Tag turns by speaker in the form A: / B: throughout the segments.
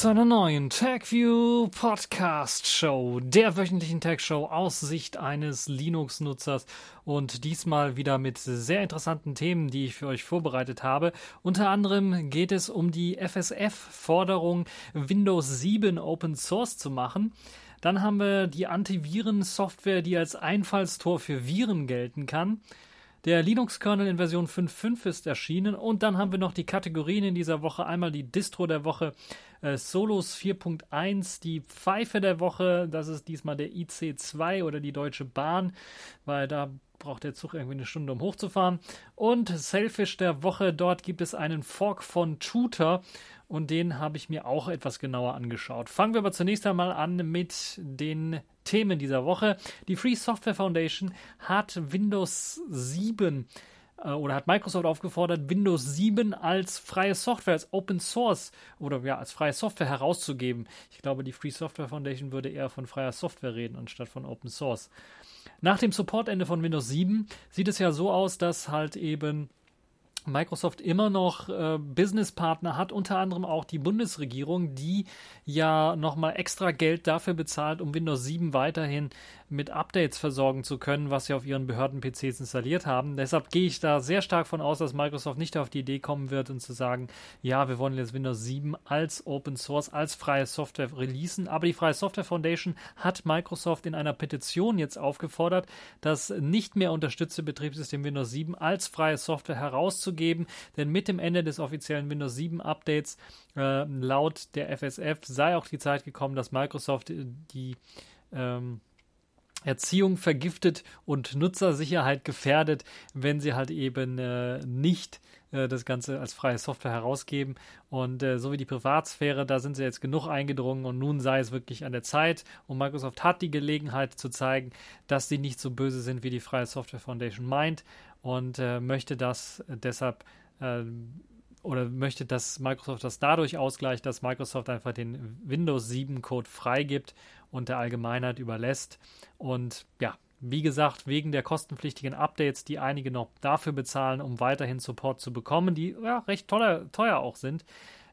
A: zu einer neuen TagView Podcast Show, der wöchentlichen Tag Show aus Sicht eines Linux-Nutzers und diesmal wieder mit sehr interessanten Themen, die ich für euch vorbereitet habe. Unter anderem geht es um die FSF-Forderung, Windows 7 Open Source zu machen. Dann haben wir die Antiviren-Software, die als Einfallstor für Viren gelten kann. Der Linux-Kernel in Version 5.5 ist erschienen und dann haben wir noch die Kategorien in dieser Woche. Einmal die Distro der Woche, äh, Solos 4.1, die Pfeife der Woche, das ist diesmal der IC2 oder die Deutsche Bahn, weil da braucht der Zug irgendwie eine Stunde, um hochzufahren. Und Selfish der Woche, dort gibt es einen Fork von Tutor und den habe ich mir auch etwas genauer angeschaut. Fangen wir aber zunächst einmal an mit den Themen dieser Woche. Die Free Software Foundation hat Windows 7 äh, oder hat Microsoft aufgefordert, Windows 7 als freie Software, als Open Source oder ja, als freie Software herauszugeben. Ich glaube, die Free Software Foundation würde eher von freier Software reden, anstatt von Open Source. Nach dem Supportende von Windows 7 sieht es ja so aus, dass halt eben Microsoft immer noch äh, Businesspartner hat, unter anderem auch die Bundesregierung, die ja nochmal extra Geld dafür bezahlt, um Windows 7 weiterhin mit Updates versorgen zu können, was sie auf ihren Behörden-PCs installiert haben. Deshalb gehe ich da sehr stark von aus, dass Microsoft nicht auf die Idee kommen wird und zu sagen, ja, wir wollen jetzt Windows 7 als Open Source, als freie Software releasen. Aber die Freie Software Foundation hat Microsoft in einer Petition jetzt aufgefordert, das nicht mehr unterstützte Betriebssystem Windows 7 als freie Software herauszugeben, denn mit dem Ende des offiziellen Windows 7 Updates äh, laut der FSF sei auch die Zeit gekommen, dass Microsoft die ähm, Erziehung vergiftet und Nutzersicherheit gefährdet, wenn sie halt eben äh, nicht äh, das Ganze als freie Software herausgeben. Und äh, so wie die Privatsphäre, da sind sie jetzt genug eingedrungen und nun sei es wirklich an der Zeit. Und Microsoft hat die Gelegenheit zu zeigen, dass sie nicht so böse sind, wie die Freie Software Foundation meint und äh, möchte das deshalb äh, oder möchte, dass Microsoft das dadurch ausgleicht, dass Microsoft einfach den Windows 7 Code freigibt und der Allgemeinheit überlässt. Und ja, wie gesagt, wegen der kostenpflichtigen Updates, die einige noch dafür bezahlen, um weiterhin Support zu bekommen, die ja recht teuer, teuer auch sind,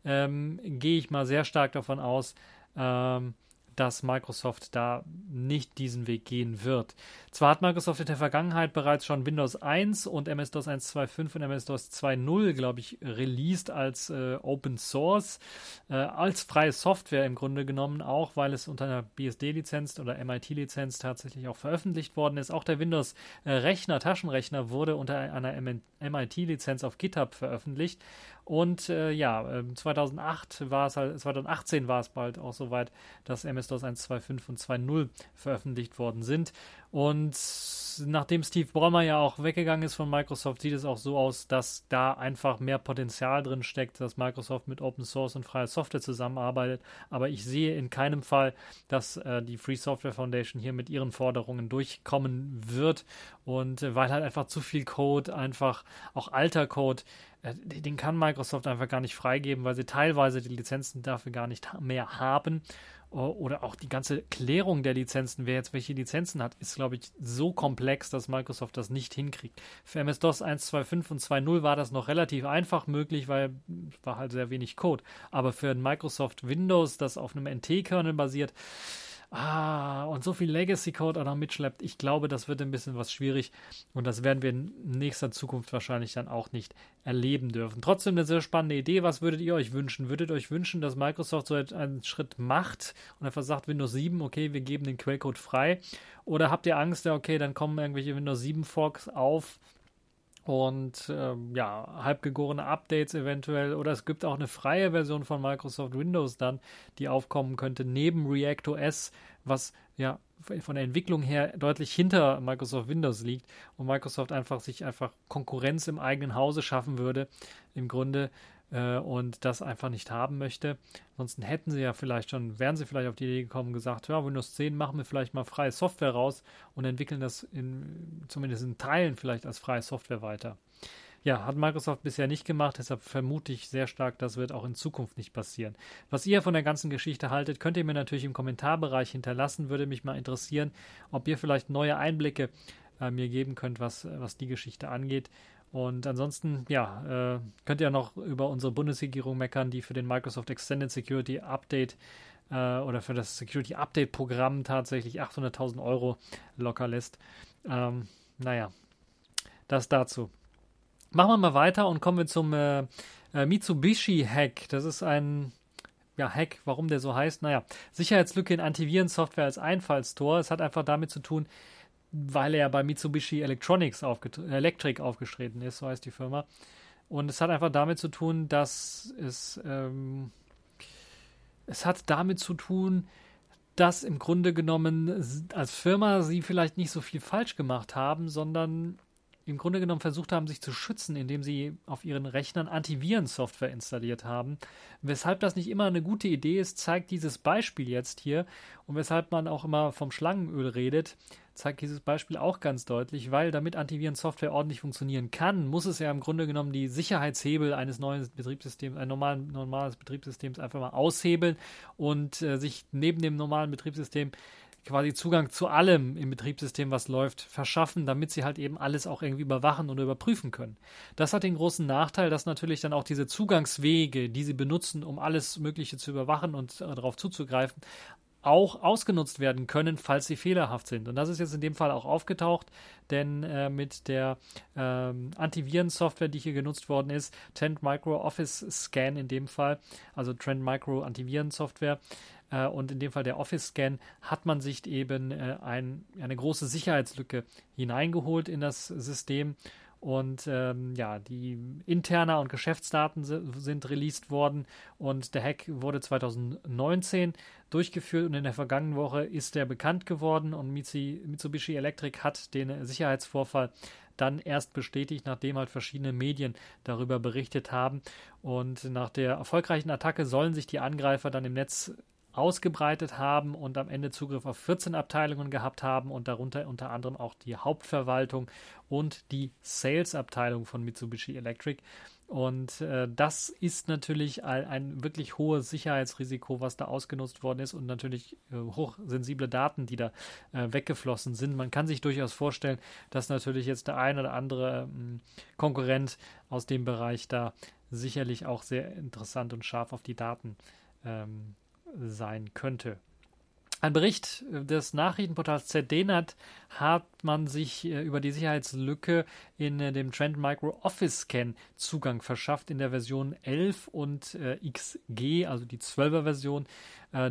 A: ähm, gehe ich mal sehr stark davon aus, ähm, dass Microsoft da nicht diesen Weg gehen wird. Zwar hat Microsoft in der Vergangenheit bereits schon Windows 1 und MS-DOS 1.2.5 und MS-DOS 2.0, glaube ich, released als äh, Open Source, äh, als freie Software im Grunde genommen, auch weil es unter einer BSD-Lizenz oder MIT-Lizenz tatsächlich auch veröffentlicht worden ist. Auch der Windows-Rechner, Taschenrechner, wurde unter einer MIT-Lizenz auf GitHub veröffentlicht. Und äh, ja, 2008 ähm, war es halt, 2018 war es bald auch soweit, dass MS-DOS 1.2.5 und 2.0 veröffentlicht worden sind. Und nachdem Steve Ballmer ja auch weggegangen ist von Microsoft, sieht es auch so aus, dass da einfach mehr Potenzial drin steckt, dass Microsoft mit Open Source und freier Software zusammenarbeitet. Aber ich sehe in keinem Fall, dass äh, die Free Software Foundation hier mit ihren Forderungen durchkommen wird. Und äh, weil halt einfach zu viel Code, einfach auch alter Code, äh, den kann Microsoft einfach gar nicht freigeben, weil sie teilweise die Lizenzen dafür gar nicht mehr haben oder auch die ganze Klärung der Lizenzen, wer jetzt welche Lizenzen hat, ist, glaube ich, so komplex, dass Microsoft das nicht hinkriegt. Für MS-DOS 1.2.5 und 2.0 war das noch relativ einfach möglich, weil es war halt sehr wenig Code. Aber für ein Microsoft Windows, das auf einem NT-Kernel basiert, ah, und so viel Legacy-Code auch noch mitschleppt, ich glaube, das wird ein bisschen was schwierig und das werden wir in nächster Zukunft wahrscheinlich dann auch nicht erleben dürfen. Trotzdem eine sehr spannende Idee. Was würdet ihr euch wünschen? Würdet ihr euch wünschen, dass Microsoft so einen Schritt macht und einfach sagt, Windows 7, okay, wir geben den Quellcode frei? Oder habt ihr Angst, ja, okay, dann kommen irgendwelche Windows 7 Forks auf, und ähm, ja, halbgegorene Updates eventuell. Oder es gibt auch eine freie Version von Microsoft Windows dann, die aufkommen könnte neben React OS, was ja von der Entwicklung her deutlich hinter Microsoft Windows liegt und Microsoft einfach sich einfach Konkurrenz im eigenen Hause schaffen würde. Im Grunde äh, und das einfach nicht haben möchte. Ansonsten hätten sie ja vielleicht schon, wären sie vielleicht auf die Idee gekommen und gesagt, ja, Windows 10 machen wir vielleicht mal freie Software raus und entwickeln das in, zumindest in Teilen vielleicht als freie Software weiter. Ja, hat Microsoft bisher nicht gemacht, deshalb vermute ich sehr stark, das wird auch in Zukunft nicht passieren. Was ihr von der ganzen Geschichte haltet, könnt ihr mir natürlich im Kommentarbereich hinterlassen, würde mich mal interessieren, ob ihr vielleicht neue Einblicke äh, mir geben könnt, was, was die Geschichte angeht. Und ansonsten, ja, äh, könnt ihr noch über unsere Bundesregierung meckern, die für den Microsoft Extended Security Update äh, oder für das Security Update Programm tatsächlich 800.000 Euro locker lässt. Ähm, naja, das dazu. Machen wir mal weiter und kommen wir zum äh, äh, Mitsubishi-Hack. Das ist ein ja, Hack, warum der so heißt. Naja, Sicherheitslücke in Antivirensoftware als Einfallstor. Es hat einfach damit zu tun, weil er bei Mitsubishi Electronics aufget Electric aufgetreten ist, so heißt die Firma. Und es hat einfach damit zu tun, dass es, ähm, es hat damit zu tun, dass im Grunde genommen als Firma sie vielleicht nicht so viel falsch gemacht haben, sondern im Grunde genommen versucht haben, sich zu schützen, indem sie auf ihren Rechnern Antivirensoftware installiert haben. Weshalb das nicht immer eine gute Idee ist, zeigt dieses Beispiel jetzt hier und weshalb man auch immer vom Schlangenöl redet zeigt dieses Beispiel auch ganz deutlich, weil damit Antivirensoftware ordentlich funktionieren kann, muss es ja im Grunde genommen die Sicherheitshebel eines neuen Betriebssystems, ein normalen, normales Betriebssystems einfach mal aushebeln und äh, sich neben dem normalen Betriebssystem quasi Zugang zu allem im Betriebssystem, was läuft, verschaffen, damit sie halt eben alles auch irgendwie überwachen oder überprüfen können. Das hat den großen Nachteil, dass natürlich dann auch diese Zugangswege, die sie benutzen, um alles Mögliche zu überwachen und äh, darauf zuzugreifen, auch ausgenutzt werden können, falls sie fehlerhaft sind. Und das ist jetzt in dem Fall auch aufgetaucht, denn äh, mit der ähm, Antivirensoftware, die hier genutzt worden ist, Trend Micro Office Scan in dem Fall, also Trend Micro Antivirensoftware, äh, und in dem Fall der Office Scan, hat man sich eben äh, ein, eine große Sicherheitslücke hineingeholt in das System und ähm, ja, die interner und Geschäftsdaten sind released worden und der Hack wurde 2019 durchgeführt und in der vergangenen Woche ist er bekannt geworden und Mitsubishi Electric hat den Sicherheitsvorfall dann erst bestätigt, nachdem halt verschiedene Medien darüber berichtet haben. Und nach der erfolgreichen Attacke sollen sich die Angreifer dann im Netz ausgebreitet haben und am Ende Zugriff auf 14 Abteilungen gehabt haben und darunter unter anderem auch die Hauptverwaltung und die Sales-Abteilung von Mitsubishi Electric. Und äh, das ist natürlich ein, wirklich hohes Sicherheitsrisiko, was da ausgenutzt worden ist und natürlich äh, hochsensible Daten, die da äh, weggeflossen sind. Man kann sich durchaus vorstellen, dass natürlich jetzt der ein oder andere ähm, Konkurrent aus dem Bereich da sicherlich auch sehr interessant und scharf auf die Daten ähm, sein könnte. Ein Bericht des Nachrichtenportals ZDNet hat man sich äh, über die Sicherheitslücke in äh, dem Trend Micro Office Scan Zugang verschafft in der Version 11 und äh, XG, also die 12er Version.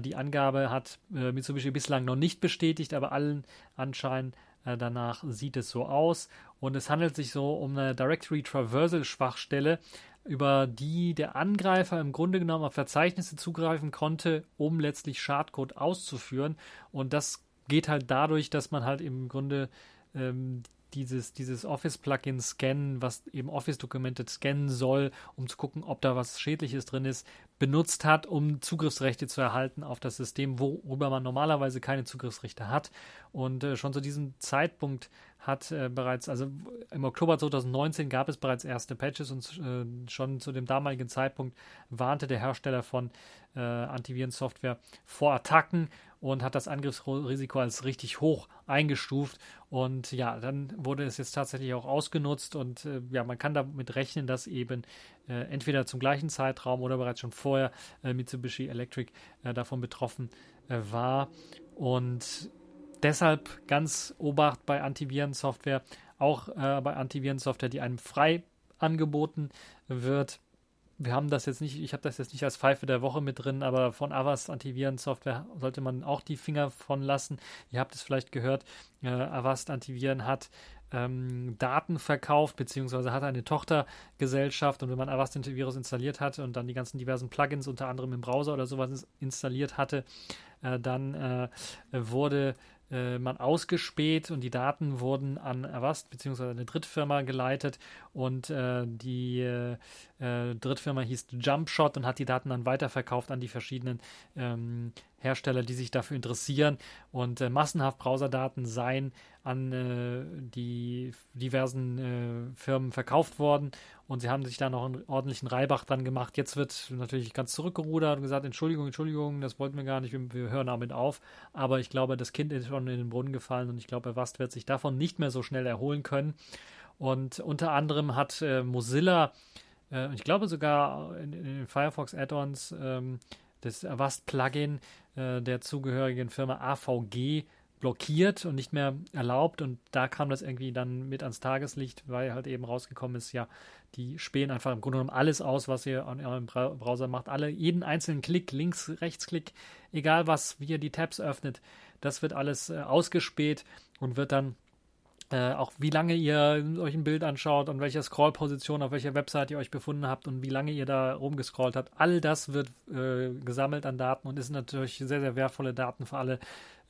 A: die Angabe hat Mitsubishi bislang noch nicht bestätigt, aber allen Anschein danach sieht es so aus. Und es handelt sich so um eine Directory Traversal Schwachstelle, über die der Angreifer im Grunde genommen auf Verzeichnisse zugreifen konnte, um letztlich Schadcode auszuführen. Und das geht halt dadurch, dass man halt im Grunde ähm, dieses, dieses Office-Plugin scannen, was eben Office-Dokumente scannen soll, um zu gucken, ob da was Schädliches drin ist, benutzt hat, um Zugriffsrechte zu erhalten auf das System, worüber man normalerweise keine Zugriffsrechte hat. Und äh, schon zu diesem Zeitpunkt hat äh, bereits, also im Oktober 2019 gab es bereits erste Patches und äh, schon zu dem damaligen Zeitpunkt warnte der Hersteller von äh, Antivirensoftware vor Attacken und hat das Angriffsrisiko als richtig hoch eingestuft. Und ja, dann wurde es jetzt tatsächlich auch ausgenutzt und äh, ja, man kann damit rechnen, dass eben äh, entweder zum gleichen Zeitraum oder bereits schon vorher äh, Mitsubishi Electric davon betroffen war. Und deshalb ganz Obacht bei Antivirensoftware, auch äh, bei Antivirensoftware, die einem frei angeboten wird. Wir haben das jetzt nicht, ich habe das jetzt nicht als Pfeife der Woche mit drin, aber von Avast Antivirensoftware sollte man auch die Finger von lassen. Ihr habt es vielleicht gehört, äh, Avast Antiviren hat ähm, Daten verkauft, beziehungsweise hat eine Tochtergesellschaft und wenn man Avast Antivirus installiert hat und dann die ganzen diversen Plugins, unter anderem im Browser oder sowas installiert hatte, äh, dann äh, wurde äh, man ausgespäht und die Daten wurden an Avast bzw. eine Drittfirma geleitet und äh, die äh, äh, Drittfirma hieß Jumpshot und hat die Daten dann weiterverkauft an die verschiedenen ähm, Hersteller, die sich dafür interessieren und äh, massenhaft Browserdaten seien an äh, die diversen äh, Firmen verkauft worden und sie haben sich da noch einen ordentlichen Reibach dran gemacht. Jetzt wird natürlich ganz zurückgerudert und gesagt, Entschuldigung, Entschuldigung, das wollten wir gar nicht, wir, wir hören damit auf. Aber ich glaube, das Kind ist schon in den Brunnen gefallen und ich glaube, Wast wird sich davon nicht mehr so schnell erholen können. Und unter anderem hat äh, Mozilla, äh, ich glaube sogar in, in den Firefox Add-ons, ähm, das Avast-Plugin äh, der zugehörigen Firma AVG blockiert und nicht mehr erlaubt. Und da kam das irgendwie dann mit ans Tageslicht, weil halt eben rausgekommen ist, ja, die spähen einfach im Grunde genommen alles aus, was ihr an eurem Browser macht. Alle, jeden einzelnen Klick, links, rechtsklick, egal was, wie ihr die Tabs öffnet, das wird alles äh, ausgespäht und wird dann äh, auch wie lange ihr euch ein Bild anschaut, und welcher Scrollposition, auf welcher Website ihr euch befunden habt und wie lange ihr da rumgescrollt habt. All das wird äh, gesammelt an Daten und ist natürlich sehr, sehr wertvolle Daten für alle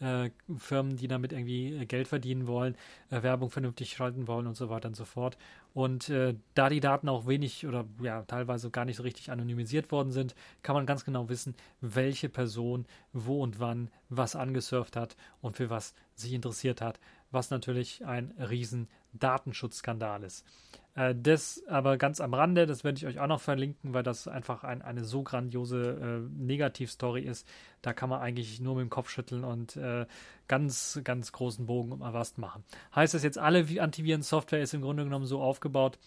A: äh, Firmen, die damit irgendwie äh, Geld verdienen wollen, äh, Werbung vernünftig schalten wollen und so weiter und so fort. Und äh, da die Daten auch wenig oder ja teilweise gar nicht so richtig anonymisiert worden sind, kann man ganz genau wissen, welche Person wo und wann was angesurft hat und für was sich interessiert hat was natürlich ein riesen Datenschutzskandal ist. Äh, das aber ganz am Rande, das werde ich euch auch noch verlinken, weil das einfach ein, eine so grandiose äh, Negativstory ist. Da kann man eigentlich nur mit dem Kopf schütteln und äh, ganz, ganz großen Bogen um Avast machen. Heißt das jetzt, alle Antiviren-Software ist im Grunde genommen so aufgebaut,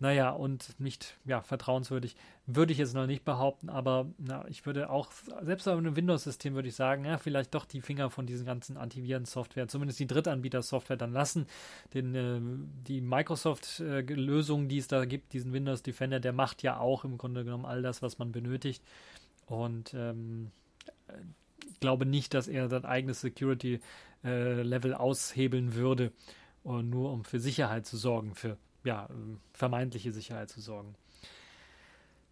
A: naja, und nicht ja, vertrauenswürdig, würde ich jetzt noch nicht behaupten, aber na, ich würde auch, selbst bei einem Windows-System würde ich sagen, ja, vielleicht doch die Finger von diesen ganzen Antiviren-Software, zumindest die Drittanbieter-Software dann lassen. Denn äh, die Microsoft-Lösung, äh, die es da gibt, diesen Windows Defender, der macht ja auch im Grunde genommen all das, was man benötigt. Und ähm, ich glaube nicht, dass er sein eigenes Security-Level äh, aushebeln würde, nur um für Sicherheit zu sorgen, für ja, vermeintliche Sicherheit zu sorgen.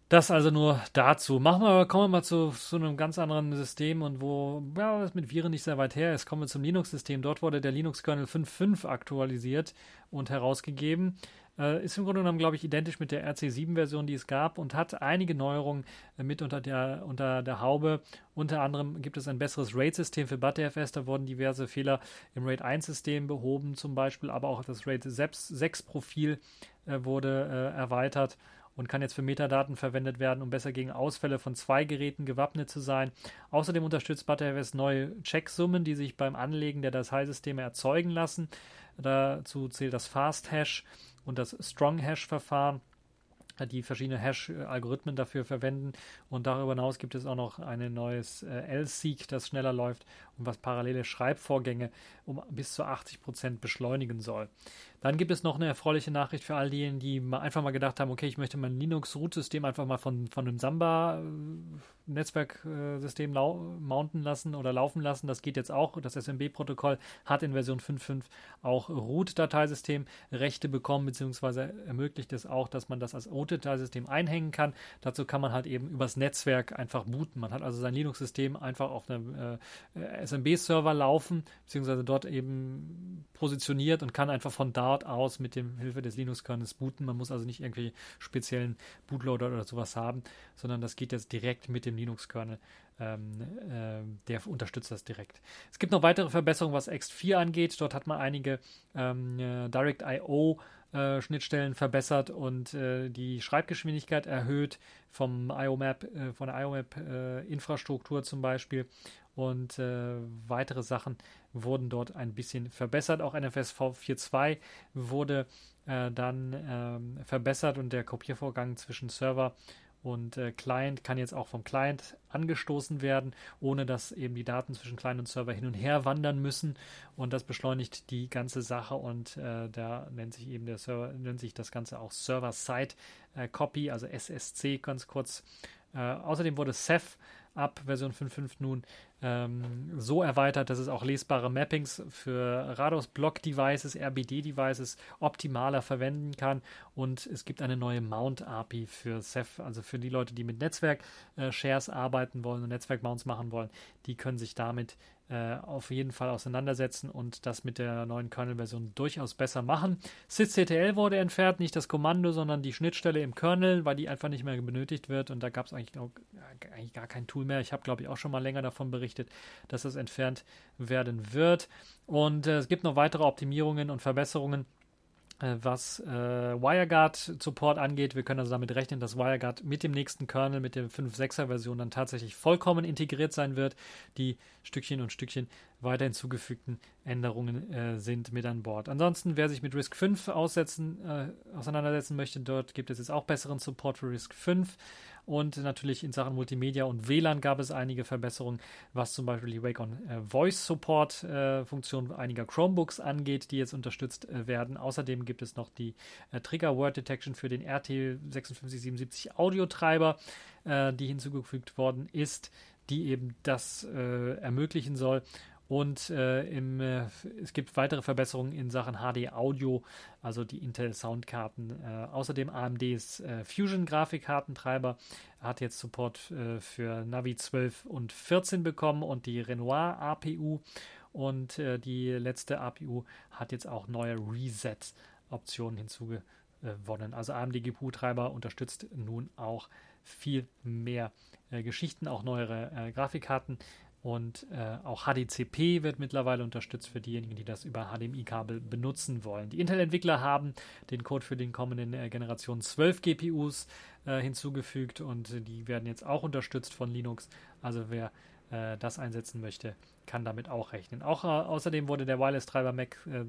A: Das also nur dazu. Machen wir, kommen wir mal zu, zu einem ganz anderen System und wo, ja, das mit Viren nicht sehr weit her ist, kommen wir zum Linux-System. Dort wurde der Linux-Kernel 5.5 aktualisiert und herausgegeben. Äh, ist im Grunde genommen, glaube ich, identisch mit der RC7-Version, die es gab und hat einige Neuerungen äh, mit unter der, unter der Haube. Unter anderem gibt es ein besseres RAID-System für ButterFS. Da wurden diverse Fehler im RAID 1-System behoben, zum Beispiel, aber auch das RAID 6-Profil äh, wurde äh, erweitert und kann jetzt für Metadaten verwendet werden, um besser gegen Ausfälle von zwei Geräten gewappnet zu sein. Außerdem unterstützt ButterFS neue Checksummen, die sich beim Anlegen der Dateisysteme erzeugen lassen. Dazu zählt das Fast Hash und das Strong Hash Verfahren die verschiedene Hash-Algorithmen dafür verwenden. Und darüber hinaus gibt es auch noch ein neues äh, L-Seek, das schneller läuft und was parallele Schreibvorgänge um bis zu 80 Prozent beschleunigen soll. Dann gibt es noch eine erfreuliche Nachricht für all diejenigen, die einfach mal gedacht haben, okay, ich möchte mein Linux-Root-System einfach mal von, von einem Samba-Netzwerksystem mounten lassen oder laufen lassen. Das geht jetzt auch. Das SMB-Protokoll hat in Version 5.5 auch Root-Dateisystem Rechte bekommen, beziehungsweise ermöglicht es auch, dass man das als Root-Dateisystem einhängen kann. Dazu kann man halt eben übers Netzwerk einfach booten. Man hat also sein Linux-System einfach auf einem äh, SMB-Server laufen, beziehungsweise dort eben positioniert und kann einfach von da Start aus mit dem Hilfe des Linux-Kernels booten. Man muss also nicht irgendwie speziellen Bootloader oder sowas haben, sondern das geht jetzt direkt mit dem Linux-Kernel. Ähm, äh, der unterstützt das direkt. Es gibt noch weitere Verbesserungen, was X4 angeht. Dort hat man einige ähm, äh, Direct.io äh, Schnittstellen verbessert und äh, die Schreibgeschwindigkeit erhöht vom IOMAP, äh, von der IOMAP äh, Infrastruktur zum Beispiel und äh, weitere Sachen wurden dort ein bisschen verbessert. Auch NFS V42 wurde äh, dann ähm, verbessert und der Kopiervorgang zwischen Server und äh, Client kann jetzt auch vom Client angestoßen werden, ohne dass eben die Daten zwischen Client und Server hin und her wandern müssen. Und das beschleunigt die ganze Sache und äh, da nennt sich eben der Server, nennt sich das Ganze auch Server-Side äh, Copy, also SSC ganz kurz. Äh, außerdem wurde Ceph ab Version 5.5 nun ähm, so erweitert, dass es auch lesbare Mappings für Rados Block Devices, RBD Devices optimaler verwenden kann. Und es gibt eine neue Mount API für Ceph, also für die Leute, die mit Netzwerk äh, arbeiten wollen und Netzwerk Mounts machen wollen, die können sich damit äh, auf jeden Fall auseinandersetzen und das mit der neuen Kernel-Version durchaus besser machen. sysctl wurde entfernt, nicht das Kommando, sondern die Schnittstelle im Kernel, weil die einfach nicht mehr benötigt wird und da gab es eigentlich, eigentlich gar kein Tool mehr. Ich habe, glaube ich, auch schon mal länger davon berichtet, dass das entfernt werden wird. Und äh, es gibt noch weitere Optimierungen und Verbesserungen was äh, WireGuard-Support angeht. Wir können also damit rechnen, dass WireGuard mit dem nächsten Kernel, mit der 5.6er Version dann tatsächlich vollkommen integriert sein wird. Die Stückchen und Stückchen weiter hinzugefügten Änderungen äh, sind mit an Bord. Ansonsten, wer sich mit RISC 5 aussetzen, äh, auseinandersetzen möchte, dort gibt es jetzt auch besseren Support für RISC 5. Und natürlich in Sachen Multimedia und WLAN gab es einige Verbesserungen, was zum Beispiel die Wake on äh, Voice Support äh, Funktion einiger Chromebooks angeht, die jetzt unterstützt äh, werden. Außerdem gibt es noch die äh, Trigger Word Detection für den RT5677 Audiotreiber, äh, die hinzugefügt worden ist, die eben das äh, ermöglichen soll. Und äh, im, äh, es gibt weitere Verbesserungen in Sachen HD Audio, also die Intel Soundkarten. Äh, außerdem AMDs äh, Fusion Grafikkartentreiber hat jetzt Support äh, für Navi 12 und 14 bekommen und die Renoir APU. Und äh, die letzte APU hat jetzt auch neue Reset-Optionen hinzugewonnen. Also AMD GPU-Treiber unterstützt nun auch viel mehr Geschichten, auch neuere Grafikkarten. Und äh, auch HDCP wird mittlerweile unterstützt für diejenigen, die das über HDMI-Kabel benutzen wollen. Die Intel-Entwickler haben den Code für den kommenden äh, Generation 12 GPUs äh, hinzugefügt und die werden jetzt auch unterstützt von Linux. Also wer äh, das einsetzen möchte, kann damit auch rechnen. Auch äh, außerdem wurde der Wireless-Treiber Mac äh,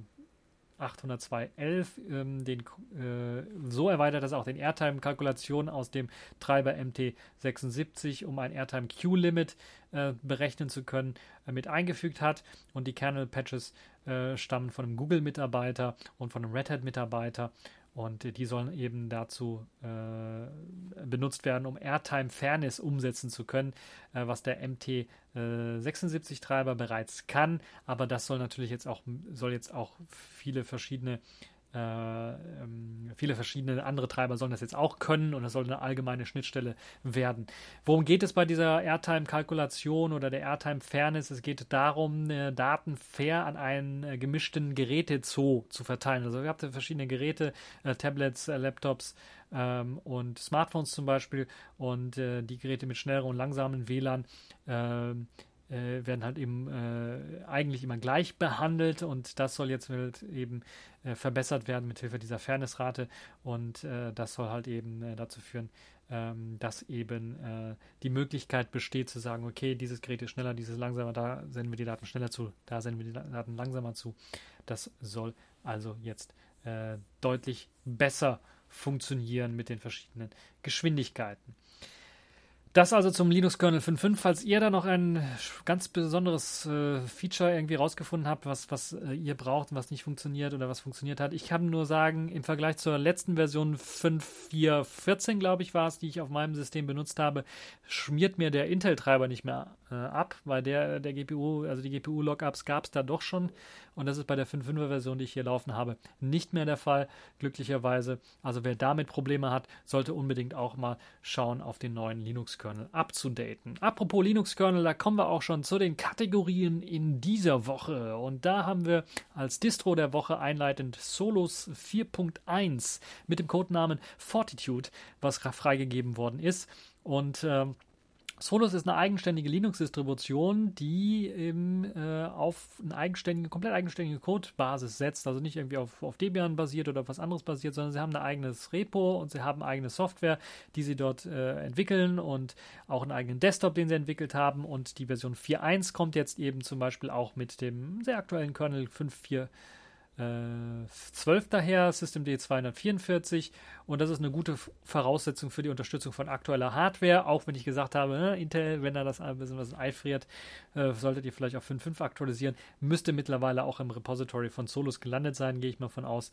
A: 802.11 ähm, äh, so erweitert, dass er auch den Airtime-Kalkulationen aus dem Treiber MT76, um ein Airtime-Q-Limit äh, berechnen zu können, äh, mit eingefügt hat. Und die Kernel-Patches äh, stammen von einem Google-Mitarbeiter und von einem Red Hat-Mitarbeiter und die sollen eben dazu äh, benutzt werden, um Airtime Fairness umsetzen zu können, äh, was der MT76-Treiber äh, bereits kann. Aber das soll natürlich jetzt auch, soll jetzt auch viele verschiedene äh, ähm, viele verschiedene andere Treiber sollen das jetzt auch können und das soll eine allgemeine Schnittstelle werden. Worum geht es bei dieser Airtime-Kalkulation oder der Airtime-Fairness? Es geht darum, äh, Daten fair an einen äh, gemischten Gerätezoo zu verteilen. Also ihr habt verschiedene Geräte, äh, Tablets, äh, Laptops ähm, und Smartphones zum Beispiel und äh, die Geräte mit schnelleren und langsamen WLAN ähm, äh, werden halt eben äh, eigentlich immer gleich behandelt und das soll jetzt halt eben äh, verbessert werden mit Hilfe dieser Fairnessrate und äh, das soll halt eben äh, dazu führen, ähm, dass eben äh, die Möglichkeit besteht zu sagen, okay, dieses Gerät ist schneller, dieses langsamer, da senden wir die Daten schneller zu, da senden wir die Daten langsamer zu. Das soll also jetzt deutlich besser funktionieren mit den verschiedenen Geschwindigkeiten. Das also zum Linux Kernel 5.5. Falls ihr da noch ein ganz besonderes äh, Feature irgendwie rausgefunden habt, was, was äh, ihr braucht und was nicht funktioniert oder was funktioniert hat, ich kann nur sagen, im Vergleich zur letzten Version 5.4.14, glaube ich, war es, die ich auf meinem System benutzt habe, schmiert mir der Intel-Treiber nicht mehr äh, ab, weil der, der GPU, also die GPU-Lockups gab es da doch schon und das ist bei der 5.5er Version, die ich hier laufen habe, nicht mehr der Fall, glücklicherweise. Also wer damit Probleme hat, sollte unbedingt auch mal schauen, auf den neuen Linux-Kernel abzudaten. Apropos Linux-Kernel, da kommen wir auch schon zu den Kategorien in dieser Woche und da haben wir als Distro der Woche einleitend Solos 4.1 mit dem Codenamen Fortitude, was freigegeben worden ist und ähm, Solus ist eine eigenständige Linux-Distribution, die eben äh, auf eine eigenständige, komplett eigenständige Codebasis setzt, also nicht irgendwie auf, auf Debian basiert oder auf was anderes basiert, sondern sie haben ein eigenes Repo und sie haben eigene Software, die sie dort äh, entwickeln und auch einen eigenen Desktop, den sie entwickelt haben. Und die Version 4.1 kommt jetzt eben zum Beispiel auch mit dem sehr aktuellen Kernel 5.4 12 daher, System D 244 und das ist eine gute Voraussetzung für die Unterstützung von aktueller Hardware, auch wenn ich gesagt habe, ne, Intel, wenn da das ein bisschen was einfriert, äh, solltet ihr vielleicht auf 5.5 aktualisieren, müsste mittlerweile auch im Repository von Solus gelandet sein, gehe ich mal von aus.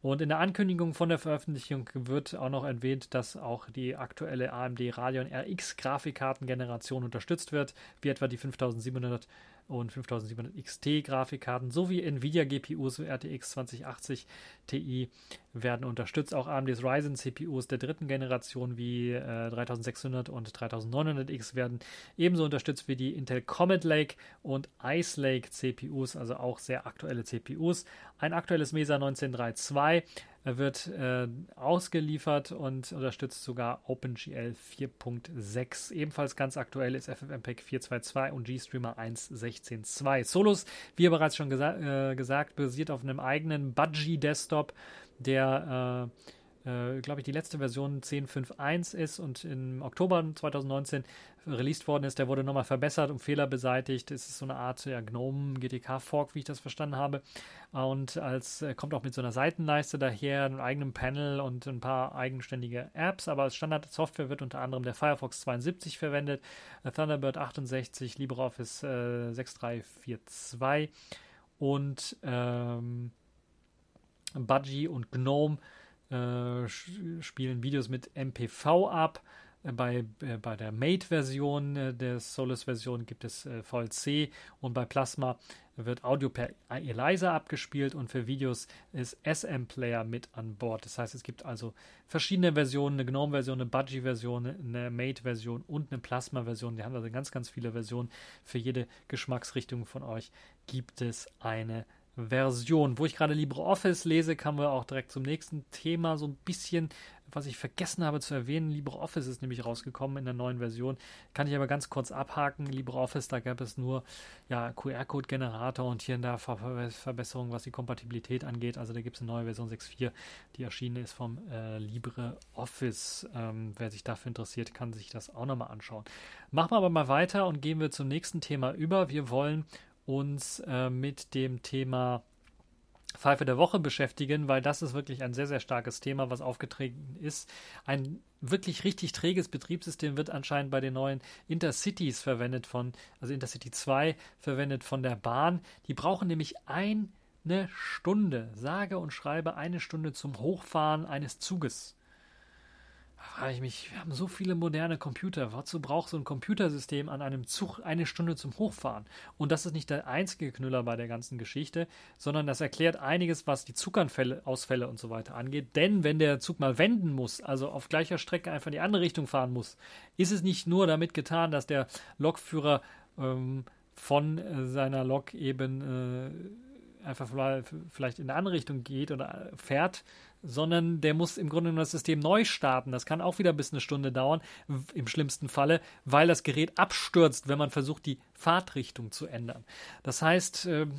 A: Und in der Ankündigung von der Veröffentlichung wird auch noch erwähnt, dass auch die aktuelle AMD Radeon RX Grafikkartengeneration unterstützt wird, wie etwa die 5700 und 5700 XT Grafikkarten sowie Nvidia GPUs RTX 2080 Ti werden unterstützt. Auch AMDs Ryzen CPUs der dritten Generation wie äh, 3600 und 3900X werden ebenso unterstützt wie die Intel Comet Lake und Ice Lake CPUs, also auch sehr aktuelle CPUs. Ein aktuelles Mesa 1932 wird äh, ausgeliefert und unterstützt sogar OpenGL 4.6. Ebenfalls ganz aktuell ist FFmpeg 4.2.2 und GStreamer 1.16.2. Solus, wie bereits schon gesa äh, gesagt, basiert auf einem eigenen Budgie Desktop, der äh, äh, glaube ich, die letzte Version 10.5.1 ist und im Oktober 2019 released worden ist. Der wurde nochmal verbessert und Fehler beseitigt. Es ist so eine Art ja, GNOME GTK Fork, wie ich das verstanden habe. Und als äh, kommt auch mit so einer Seitenleiste daher, einem eigenen Panel und ein paar eigenständige Apps. Aber als Standard-Software wird unter anderem der Firefox 72 verwendet, äh, Thunderbird 68, LibreOffice äh, 6342 und ähm, Budgie und GNOME spielen Videos mit MPV ab. Äh, bei, äh, bei der Mate-Version äh, der Solus-Version gibt es äh, VLC und bei Plasma wird Audio per ELISA abgespielt und für Videos ist SM-Player mit an Bord. Das heißt, es gibt also verschiedene Versionen, eine GNOME-Version, eine Budgie-Version, eine Mate-Version und eine Plasma-Version. Die haben also ganz, ganz viele Versionen. Für jede Geschmacksrichtung von euch gibt es eine Version. Wo ich gerade LibreOffice lese, kamen wir auch direkt zum nächsten Thema. So ein bisschen, was ich vergessen habe zu erwähnen. LibreOffice ist nämlich rausgekommen in der neuen Version. Kann ich aber ganz kurz abhaken. LibreOffice, da gab es nur ja, QR-Code-Generator und hier und da Ver Verbesserungen, was die Kompatibilität angeht. Also da gibt es eine neue Version 6.4, die erschienen ist vom äh, LibreOffice. Ähm, wer sich dafür interessiert, kann sich das auch nochmal anschauen. Machen wir aber mal weiter und gehen wir zum nächsten Thema über. Wir wollen uns äh, mit dem Thema Pfeife der Woche beschäftigen, weil das ist wirklich ein sehr, sehr starkes Thema, was aufgetreten ist. Ein wirklich richtig träges Betriebssystem wird anscheinend bei den neuen Intercities verwendet von, also Intercity 2 verwendet von der Bahn. Die brauchen nämlich eine Stunde, sage und schreibe eine Stunde zum Hochfahren eines Zuges frage ich mich, wir haben so viele moderne Computer. Wozu braucht so ein Computersystem an einem Zug eine Stunde zum Hochfahren? Und das ist nicht der einzige Knüller bei der ganzen Geschichte, sondern das erklärt einiges, was die Zuganfälle, Ausfälle und so weiter angeht. Denn wenn der Zug mal wenden muss, also auf gleicher Strecke einfach in die andere Richtung fahren muss, ist es nicht nur damit getan, dass der Lokführer ähm, von äh, seiner Lok eben äh, einfach vielleicht in eine andere Richtung geht oder fährt, sondern der muss im Grunde das System neu starten. Das kann auch wieder bis eine Stunde dauern, im schlimmsten Falle, weil das Gerät abstürzt, wenn man versucht, die Fahrtrichtung zu ändern. Das heißt, ähm,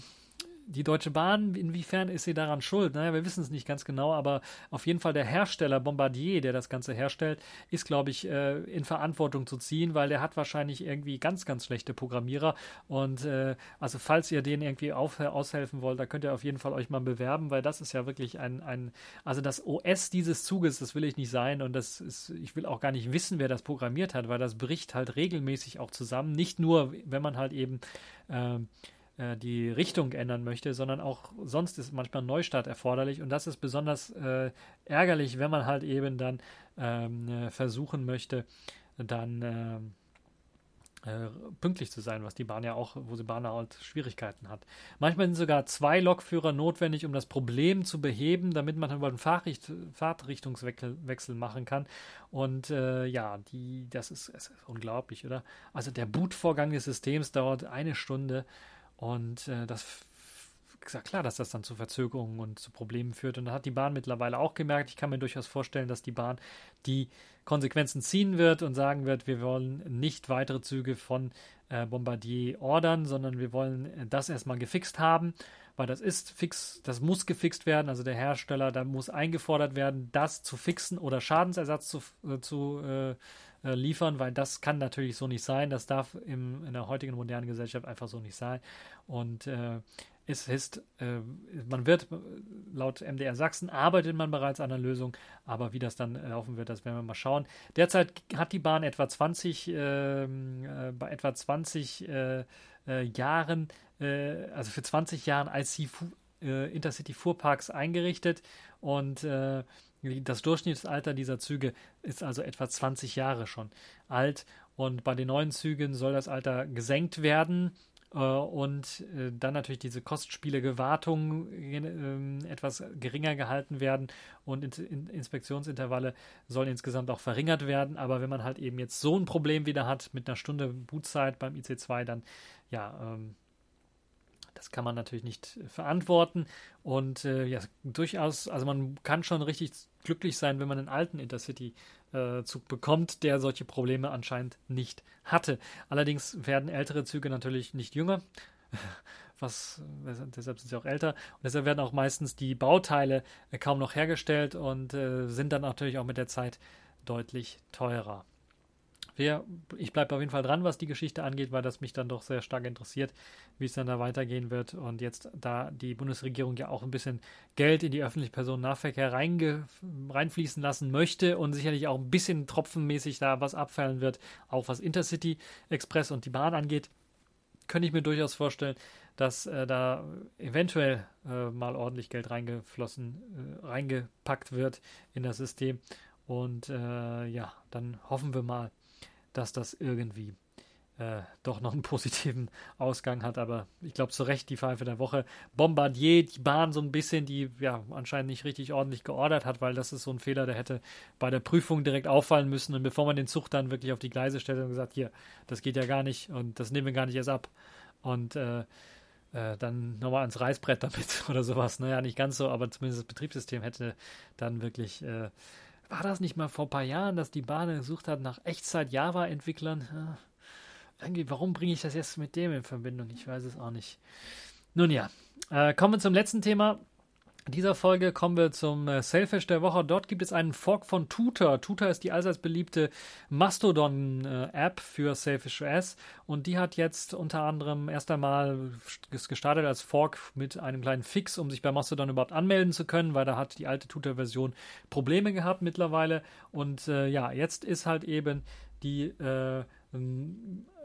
A: die Deutsche Bahn, inwiefern ist sie daran schuld? Naja, wir wissen es nicht ganz genau, aber auf jeden Fall der Hersteller Bombardier, der das Ganze herstellt, ist, glaube ich, äh, in Verantwortung zu ziehen, weil der hat wahrscheinlich irgendwie ganz, ganz schlechte Programmierer. Und äh, also falls ihr denen irgendwie auf, aushelfen wollt, da könnt ihr auf jeden Fall euch mal bewerben, weil das ist ja wirklich ein, ein also das OS dieses Zuges, das will ich nicht sein und das ist, ich will auch gar nicht wissen, wer das programmiert hat, weil das bricht halt regelmäßig auch zusammen. Nicht nur, wenn man halt eben äh, äh, die Richtung ändern möchte, sondern auch sonst ist manchmal ein Neustart erforderlich. Und das ist besonders äh, ärgerlich, wenn man halt eben dann ähm, äh, versuchen möchte, dann äh, pünktlich zu sein, was die Bahn ja auch, wo die Bahn halt Schwierigkeiten hat. Manchmal sind sogar zwei Lokführer notwendig, um das Problem zu beheben, damit man über einen Fahrricht Fahrtrichtungswechsel machen kann. Und äh, ja, die, das ist, ist, unglaublich, oder? Also der Bootvorgang des Systems dauert eine Stunde und äh, das ja klar, dass das dann zu Verzögerungen und zu Problemen führt. Und da hat die Bahn mittlerweile auch gemerkt. Ich kann mir durchaus vorstellen, dass die Bahn die Konsequenzen ziehen wird und sagen wird, wir wollen nicht weitere Züge von äh, Bombardier ordern, sondern wir wollen das erstmal gefixt haben, weil das ist fix, das muss gefixt werden. Also der Hersteller, da muss eingefordert werden, das zu fixen oder Schadensersatz zu, äh, zu äh, äh, liefern, weil das kann natürlich so nicht sein. Das darf im, in der heutigen modernen Gesellschaft einfach so nicht sein. Und äh, es ist, äh, man wird laut MDR Sachsen arbeitet man bereits an einer Lösung, aber wie das dann laufen wird, das werden wir mal schauen. Derzeit hat die Bahn etwa 20, ähm, äh, bei etwa 20 äh, äh, Jahren, also für 20 Jahren IC Intercity Fuhrparks eingerichtet und das Durchschnittsalter dieser Züge ist also etwa 20 Jahre schon alt. Und bei den neuen Zügen soll das Alter gesenkt werden. Äh, und äh, dann natürlich diese kostspielige Wartung äh, etwas geringer gehalten werden. Und in, in, Inspektionsintervalle sollen insgesamt auch verringert werden. Aber wenn man halt eben jetzt so ein Problem wieder hat mit einer Stunde Bootzeit beim IC2, dann ja, ähm, das kann man natürlich nicht äh, verantworten. Und äh, ja, durchaus, also man kann schon richtig glücklich sein, wenn man einen alten Intercity-Zug äh, bekommt, der solche Probleme anscheinend nicht hatte. Allerdings werden ältere Züge natürlich nicht jünger. was, deshalb sind sie auch älter. Und deshalb werden auch meistens die Bauteile äh, kaum noch hergestellt und äh, sind dann natürlich auch mit der Zeit deutlich teurer. Wir, ich bleibe auf jeden Fall dran, was die Geschichte angeht, weil das mich dann doch sehr stark interessiert, wie es dann da weitergehen wird. Und jetzt, da die Bundesregierung ja auch ein bisschen Geld in die öffentliche Personennahverkehr reinfließen lassen möchte und sicherlich auch ein bisschen tropfenmäßig da was abfallen wird, auch was Intercity Express und die Bahn angeht, könnte ich mir durchaus vorstellen, dass äh, da eventuell äh, mal ordentlich Geld reingeflossen, äh, reingepackt wird in das System. Und äh, ja, dann hoffen wir mal, dass das irgendwie äh, doch noch einen positiven Ausgang hat. Aber ich glaube zu Recht die Pfeife der Woche. Bombardier, die Bahn so ein bisschen, die ja anscheinend nicht richtig ordentlich geordert hat, weil das ist so ein Fehler, der hätte bei der Prüfung direkt auffallen müssen. Und bevor man den Zug dann wirklich auf die Gleise stellt und gesagt, hier, das geht ja gar nicht und das nehmen wir gar nicht erst ab. Und äh, äh, dann nochmal ans Reißbrett damit oder sowas. Naja, nicht ganz so, aber zumindest das Betriebssystem hätte dann wirklich äh, war das nicht mal vor ein paar Jahren, dass die Bahn gesucht hat nach Echtzeit-Java-Entwicklern? Ja, irgendwie, warum bringe ich das jetzt mit dem in Verbindung? Ich weiß es auch nicht. Nun ja, äh, kommen wir zum letzten Thema dieser Folge kommen wir zum äh, Selfish der Woche. Dort gibt es einen Fork von Tutor. Tutor ist die allseits beliebte Mastodon-App für Selfish OS und die hat jetzt unter anderem erst einmal gestartet als Fork mit einem kleinen Fix, um sich bei Mastodon überhaupt anmelden zu können, weil da hat die alte Tutor-Version Probleme gehabt mittlerweile. Und äh, ja, jetzt ist halt eben die äh,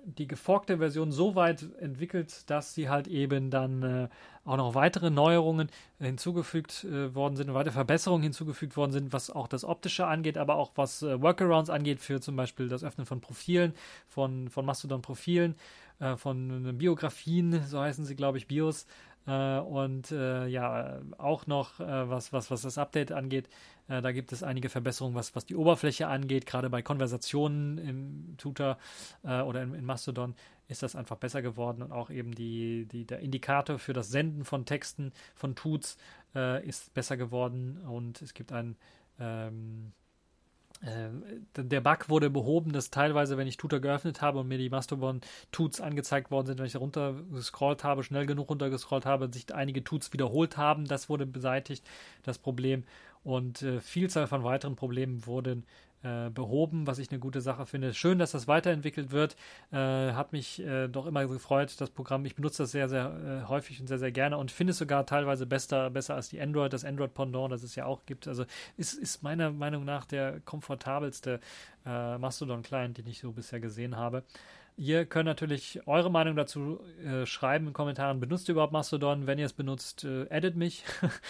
A: die geforkte Version so weit entwickelt, dass sie halt eben dann äh, auch noch weitere Neuerungen hinzugefügt äh, worden sind weitere Verbesserungen hinzugefügt worden sind, was auch das Optische angeht, aber auch was äh, Workarounds angeht, für zum Beispiel das Öffnen von Profilen, von, von Mastodon-Profilen, äh, von Biografien, so heißen sie, glaube ich, Bios. Äh, und äh, ja, auch noch was, was, was das Update angeht, äh, da gibt es einige Verbesserungen, was, was die Oberfläche angeht. Gerade bei Konversationen im Tutor äh, oder in, in, Mastodon ist das einfach besser geworden und auch eben die, die, der Indikator für das Senden von Texten, von Tuts äh, ist besser geworden und es gibt ein ähm, äh, der Bug wurde behoben, dass teilweise, wenn ich Tutor geöffnet habe und mir die Mastodon-Tuts angezeigt worden sind, wenn ich runtergescrollt habe, schnell genug runtergescrollt habe, sich einige Tuts wiederholt haben. Das wurde beseitigt, das Problem und äh, Vielzahl von weiteren Problemen wurden äh, behoben, was ich eine gute Sache finde. Schön, dass das weiterentwickelt wird. Äh, hat mich äh, doch immer gefreut, das Programm. Ich benutze das sehr, sehr äh, häufig und sehr, sehr gerne und finde es sogar teilweise besser, besser als die Android, das Android-Pendant, das es ja auch gibt. Also ist, ist meiner Meinung nach der komfortabelste äh, Mastodon-Client, den ich so bisher gesehen habe. Ihr könnt natürlich eure Meinung dazu äh, schreiben in Kommentaren. Benutzt ihr überhaupt Mastodon? Wenn ihr es benutzt, äh, edit mich.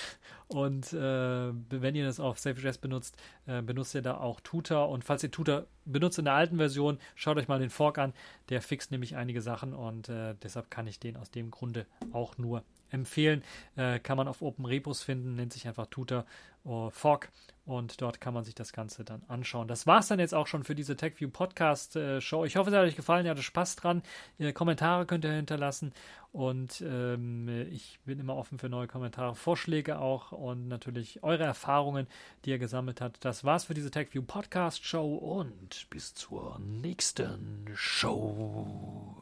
A: und äh, wenn ihr das auf SafeJS benutzt, äh, benutzt ihr da auch Tutor. Und falls ihr Tutor benutzt in der alten Version, schaut euch mal den Fork an. Der fixt nämlich einige Sachen und äh, deshalb kann ich den aus dem Grunde auch nur empfehlen. Äh, kann man auf Open Repos finden, nennt sich einfach Tutor uh, Fork und dort kann man sich das Ganze dann anschauen. Das war es dann jetzt auch schon für diese TechView Podcast äh, Show. Ich hoffe, es hat euch gefallen, ihr hattet Spaß dran. Ihre Kommentare könnt ihr hinterlassen und ähm, ich bin immer offen für neue Kommentare, Vorschläge auch und natürlich eure Erfahrungen, die ihr gesammelt habt. Das war's für diese TechView Podcast Show und bis zur nächsten Show.